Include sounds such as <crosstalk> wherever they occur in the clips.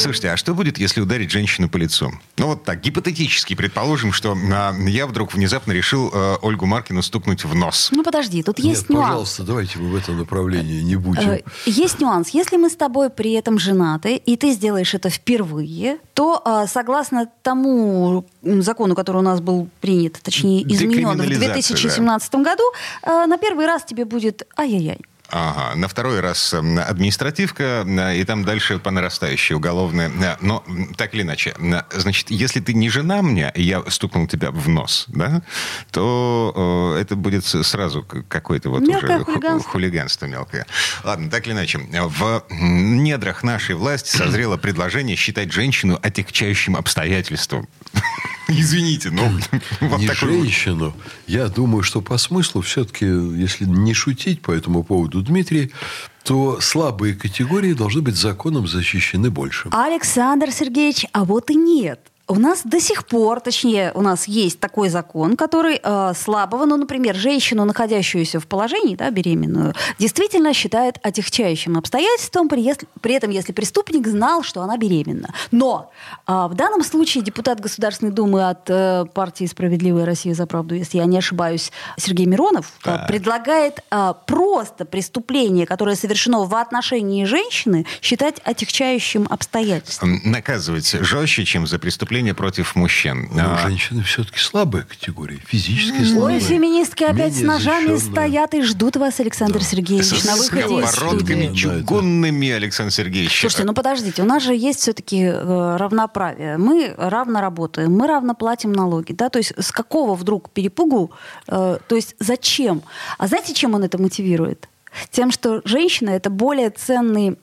Слушайте, а что будет, если ударить женщину по лицу? Ну вот так, гипотетически, предположим, что а, я вдруг внезапно решил а, Ольгу Маркину стукнуть в нос. Ну подожди, тут есть Нет, нюанс. пожалуйста, давайте мы в этом направлении не будем. Э, Есть нюанс. Если мы с тобой при этом женаты, и ты сделаешь это впервые, то э, согласно тому закону, который у нас был принят, точнее изменен в Декриминализация, 2017 году, э, на первый раз тебе будет ай-яй-яй. Ага, на второй раз м, административка, м, и там дальше по нарастающей уголовная. М, Но так или иначе, м, значит, если ты не жена мне, и я стукнул тебя в нос, да, то э, это будет сразу какое-то вот Мелкое уже ху- хулиганство. хулиганство мелкое. Ладно, так или иначе, в недрах нашей власти созрело <clears throat> предложение считать женщину отягчающим обстоятельством. <laughs> Извините, но <laughs> вот не такой женщину. Я думаю, что по смыслу все-таки, если не шутить по этому поводу, Дмитрий, то слабые категории должны быть законом защищены больше. Александр Сергеевич, а вот и нет. У нас до сих пор, точнее, у нас есть такой закон, который э, слабого, ну, например, женщину, находящуюся в положении, да, беременную, действительно считает отягчающим обстоятельством, при, при этом, если преступник знал, что она беременна. Но а, в данном случае депутат Государственной Думы от э, партии «Справедливая Россия за правду», если я не ошибаюсь, Сергей Миронов, э, Так. предлагает а, просто преступление, которое совершено в отношении женщины, считать отягчающим обстоятельством. наказывать жестче, чем за преступление против мужчин. Но А, женщины все-таки слабая категория, физически Ой, слабая. феминистки опять с ножами стоят и ждут вас, Александр Да. Сергеевич, с на выходе из студии. чугунными, Александр Сергеевич. Слушайте, ну подождите, у нас же есть все-таки равноправие. Мы равно работаем, мы равно платим налоги. Да? То есть с какого вдруг перепугу, э, то есть зачем? А знаете, чем он это мотивирует? Тем, что женщина это более ценный,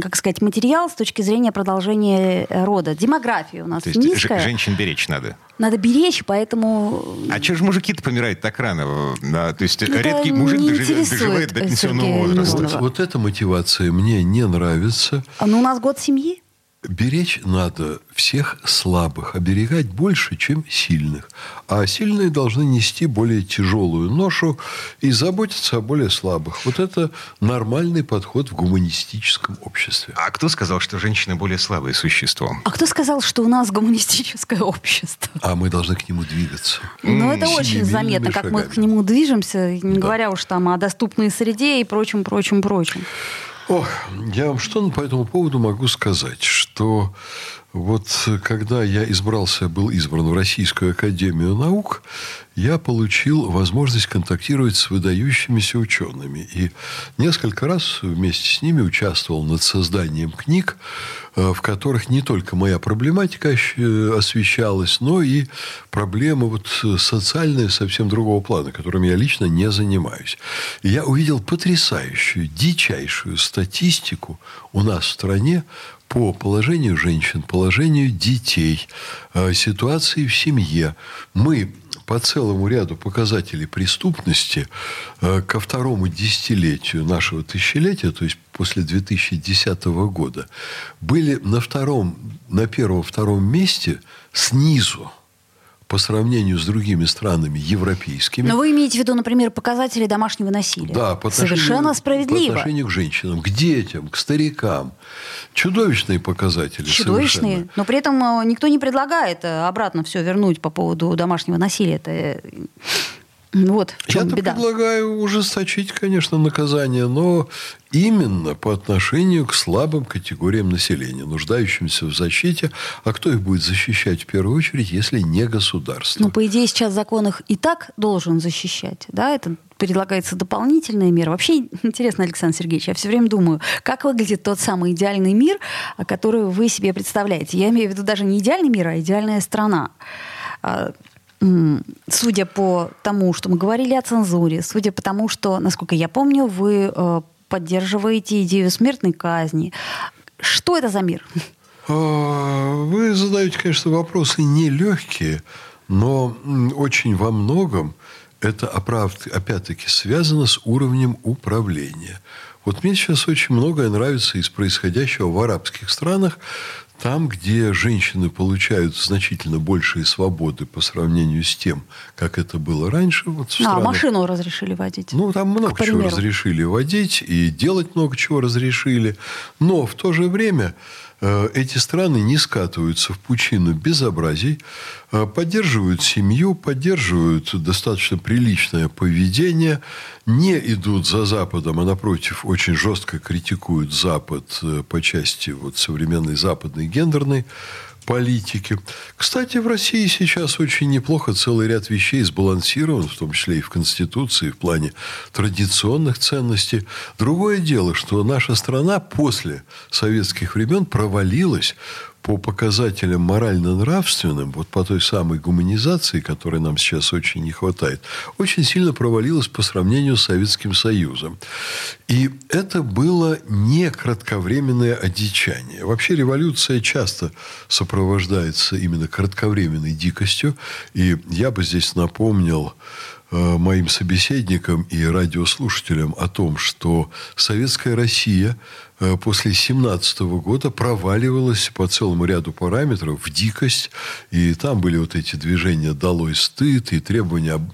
как сказать, материал с точки зрения продолжения э, рода. Демография у нас То есть низкая. женщин беречь надо. Надо беречь, поэтому А че же мужики-то помирают так рано? Да, то есть Это редкий мужик доживет, доживает до пенсионного Сергея возраста. Миронова. Вот эта мотивация мне не нравится. а, ну, у нас год семьи. Беречь надо всех слабых, оберегать больше, чем сильных. А сильные должны нести более тяжелую ношу и заботиться о более слабых. Вот это нормальный подход в гуманистическом обществе. А кто сказал, что женщина более слабое существо? А кто сказал, что у нас гуманистическое общество? А мы должны к нему двигаться. Ну, это очень заметно, как мы к нему движемся, не говоря уж там о доступной среде и прочем, прочем, прочем. Ох, я вам что по этому поводу могу сказать, что вот когда я избрался, был избран в Российскую Академию Наук, я получил возможность контактировать с выдающимися учеными. И несколько раз вместе с ними участвовал над созданием книг, э, в которых не только моя проблематика э, освещалась, но и проблемы вот э, социальные совсем другого плана, которыми я лично не занимаюсь. И я увидел потрясающую, дичайшую статистику у нас в стране по положению женщин, положению детей, ситуации в семье. Мы по целому ряду показателей преступности э, ко второму десятилетию нашего тысячелетия, то есть после 2010 года, были на втором, на первом-втором месте снизу по сравнению с другими странами европейскими. Но вы имеете в виду, например, показатели домашнего насилия. Да, по Совершенно справедливо. По отношению к женщинам, к детям, к старикам. Чудовищные показатели. Чудовищные. совершенно. Но при этом э, никто не предлагает э, обратно все вернуть по поводу домашнего насилия. Это э, вот в чем Я-то беда. предлагаю ужесточить, конечно, наказание, но именно по отношению к слабым категориям населения, нуждающимся в защите. А кто их будет защищать в первую очередь, если не государство? Ну, по идее, сейчас закон их и так должен защищать. Да, это предлагается дополнительная мера. Вообще интересно, Александр Сергеевич, я все время думаю, как выглядит тот самый идеальный мир, а, который вы себе представляете. Я имею в виду даже не идеальный мир, а идеальная страна. Судя по тому, что мы говорили о цензуре, судя по тому, что, насколько я помню, вы э, поддерживаете идею смертной казни. Что это за мир? А, Вы задаете, конечно, вопросы нелегкие, но очень во многом это, опять-таки, связано с уровнем управления. Вот мне сейчас очень многое нравится из происходящего в арабских странах. Там, где женщины получают значительно большие свободы по сравнению с тем, как это было раньше. Вот в а, странах, машину разрешили водить. Ну, там много чего разрешили водить, и делать много чего разрешили. Но в то же время эти страны не скатываются в пучину безобразий, э, поддерживают семью, поддерживают достаточно приличное поведение, не идут за Западом, а напротив очень жестко критикуют Запад э, по части вот современной западной гендерной политики. Кстати, в России сейчас очень неплохо целый ряд вещей сбалансирован, в том числе и в Конституции, в плане традиционных ценностей. Другое дело, что наша страна после советских времен провалилась по показателям морально-нравственным, вот по той самой гуманизации, которой нам сейчас очень не хватает, очень сильно провалилась по сравнению с Советским Союзом. И это было не кратковременное одичание. Вообще революция часто сопровождается именно кратковременной дикостью. И я бы здесь напомнил э, моим собеседникам и радиослушателям о том, что советская Россия после 17 года проваливалась по целому ряду параметров в дикость. И там были вот эти движения «долой стыд» и требования об,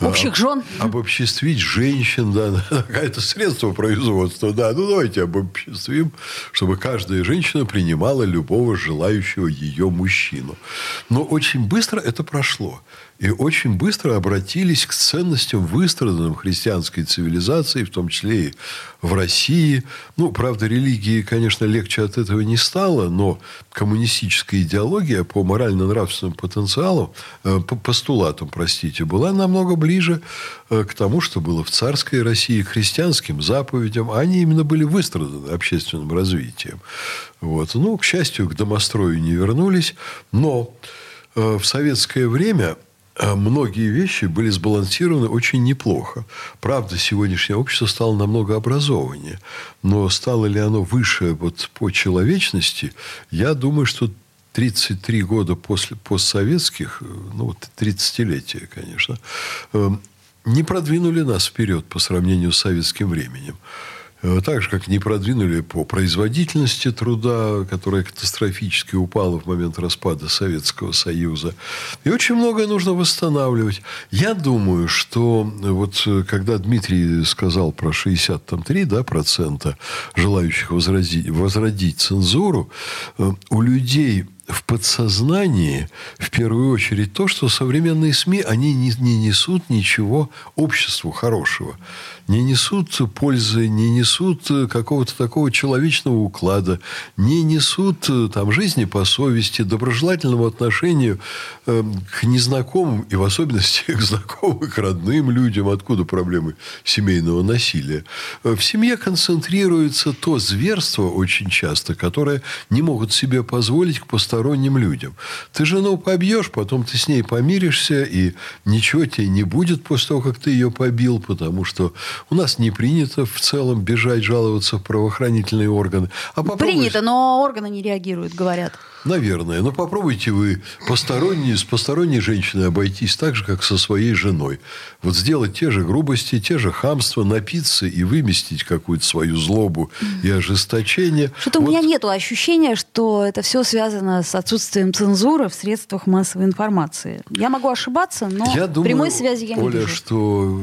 э, общих жен. Об, обобществить женщин. Да, какое-то средство производства. Да, ну давайте обобществим, чтобы каждая женщина принимала любого желающего ее мужчину. Но очень быстро это прошло. И очень быстро обратились к ценностям, выстраданным христианской цивилизацией, в том числе и в России. Ну, правда, религии, конечно, легче от этого не стало, но коммунистическая идеология по морально-нравственным потенциалу, э, по постулатам, простите, была намного ближе э, к тому, что было в царской России, христианским заповедям. Они именно были выстраданы общественным развитием. Вот. Ну, к счастью, к домострою не вернулись, но э, в советское время многие вещи были сбалансированы очень неплохо. Правда, сегодняшнее общество стало намного образованнее. Но стало ли оно выше вот по человечности, я думаю, что 33 года после постсоветских, ну вот 30-летия, конечно, эм, не продвинули нас вперед по сравнению с советским временем. Э, так же, как не продвинули по производительности труда, которая катастрофически упала в момент распада Советского Союза. И очень многое нужно восстанавливать. Я думаю, что вот э, когда Дмитрий сказал про 63 да, процента желающих возродить, возродить цензуру, э, у людей в подсознании в первую очередь то, что современные СМИ, они не, не несут ничего обществу хорошего не несут пользы, не несут какого-то такого человечного уклада, не несут там, жизни по совести, доброжелательному отношению э, к незнакомым и в особенности <laughs> к знакомым, к родным людям, откуда проблемы семейного насилия. В семье концентрируется то зверство очень часто, которое не могут себе позволить к посторонним людям. Ты жену побьешь, потом ты с ней помиришься, и ничего тебе не будет после того, как ты ее побил, потому что у нас не принято в целом бежать, жаловаться в правоохранительные органы. А Принято, но органы не реагируют, говорят. Наверное. Но попробуйте вы посторонние, с посторонней женщиной обойтись так же, как со своей женой. Вот сделать те же грубости, те же хамства, напиться и выместить какую-то свою злобу и ожесточение. Что-то вот. у меня нет ощущения, что это все связано с отсутствием цензуры в средствах массовой информации. Я могу ошибаться, но я думаю, прямой связи я не Оля, вижу. что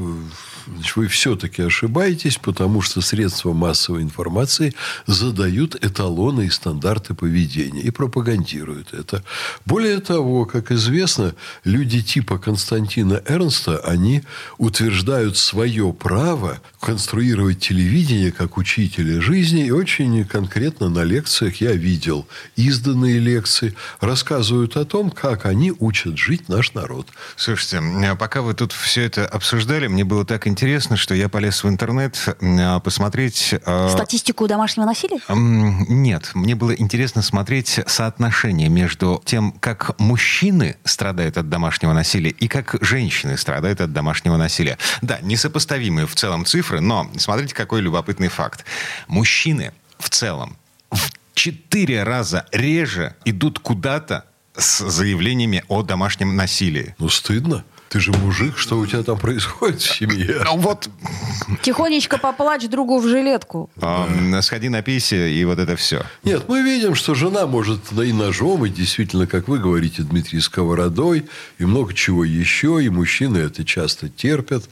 значит, вы все-таки ошибаетесь, потому что средства массовой информации задают эталоны и стандарты поведения и пропагандируют это. Более того, как известно, люди типа Константина Эрнста, они утверждают свое право конструировать телевидение как учителя жизни. И очень конкретно на лекциях я видел изданные лекции, рассказывают о том, как они учат жить наш народ. Слушайте, пока вы тут все это обсуждали, мне было так интересно, интересно, что я полез в интернет а, посмотреть... А, Статистику домашнего насилия? Нет. Мне было интересно смотреть соотношение между тем, как мужчины страдают от домашнего насилия и как женщины страдают от домашнего насилия. Да, несопоставимые в целом цифры, но смотрите, какой любопытный факт. Мужчины в целом в четыре раза реже идут куда-то с заявлениями о домашнем насилии. Ну, стыдно. Ты же мужик, что у тебя там происходит в семье? Ну вот, Тихонечко поплачь другу в жилетку. эм, сходи напейся, и вот это все. Нет, мы видим, что жена может да и ножом, и действительно, как вы говорите, Дмитрий, сковородой, и много чего еще, и мужчины это часто терпят.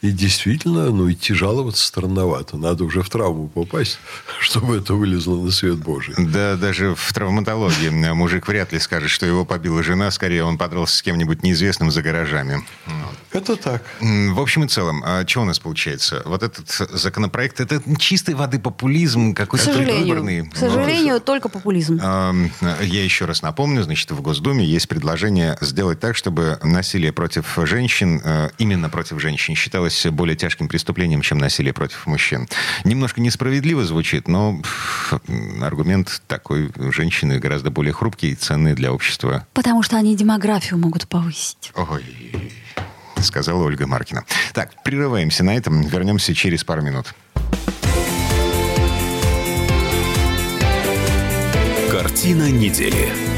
И действительно, ну, идти жаловаться странновато. Надо уже в травму попасть, <laughs> чтобы это вылезло на свет Божий. Да, даже в травматологии мужик вряд ли скажет, что его побила жена, скорее он подрался с кем-нибудь неизвестным за гаражами. Это так. В общем и целом, а что у нас получается? Вот этот законопроект, это чистой воды популизм какой-то сожалению. выборный. К сожалению, только популизм. Я еще раз напомню, значит, в Госдуме есть предложение сделать так, чтобы насилие против женщин, э, именно против женщин, считалось более тяжким преступлением, чем насилие против мужчин. Немножко несправедливо звучит, но аргумент такой. Женщины гораздо более хрупкие и ценные для общества. Потому что они демографию могут повысить. Ой, сказала Ольга Маркина. Так, прерываемся на этом, вернемся через пару минут. Картина недели.